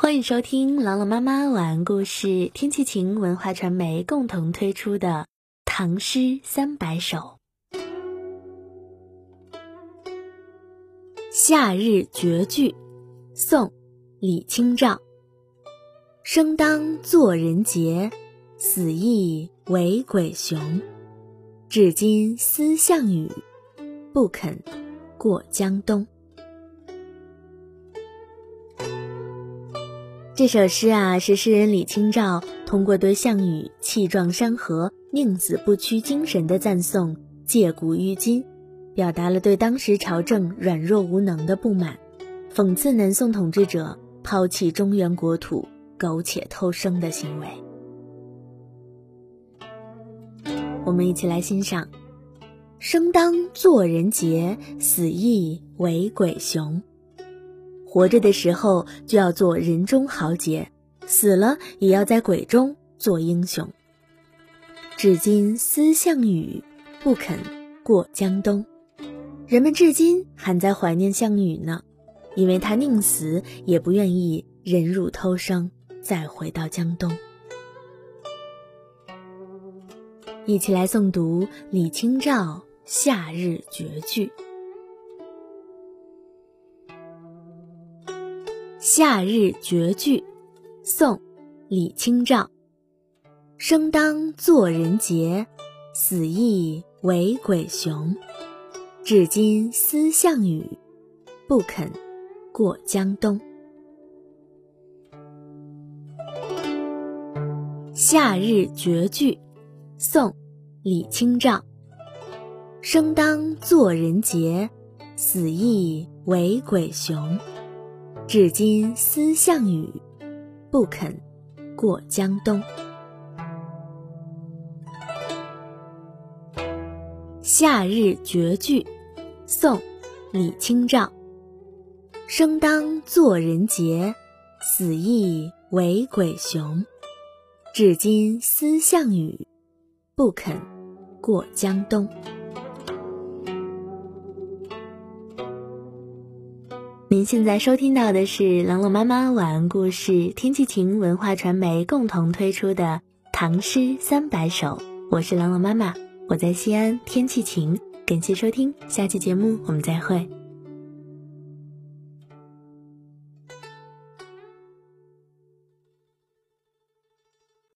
欢迎收听朗朗妈妈晚安故事，天气晴文化传媒共同推出的《唐诗三百首》。夏日绝句，宋·李清照。生当作人杰，死亦为鬼雄。至今思项羽，不肯过江东。这首诗啊，是诗人李清照通过对项羽气壮山河、宁死不屈精神的赞颂，借古喻今，表达了对当时朝政软弱无能的不满，讽刺南宋统治者抛弃中原国土、苟且偷生的行为。我们一起来欣赏：“生当作人杰，死亦为鬼雄。”活着的时候就要做人中豪杰，死了也要在鬼中做英雄。至今思项羽，不肯过江东。人们至今还在怀念项羽呢，因为他宁死也不愿意忍辱偷生，再回到江东。一起来诵读李清照《夏日绝句》。夏日绝句，宋·李清照。生当作人杰，死亦为鬼雄。至今思项羽，不肯过江东。夏日绝句，宋·李清照。生当作人杰，死亦为鬼雄。至今思项羽，不肯过江东。夏日绝句，宋·李清照。生当作人杰，死亦为鬼雄。至今思项羽，不肯过江东。您现在收听到的是朗朗妈妈晚安故事，天气晴文化传媒共同推出的《唐诗三百首》，我是朗朗妈妈，我在西安，天气晴，感谢收听，下期节目我们再会。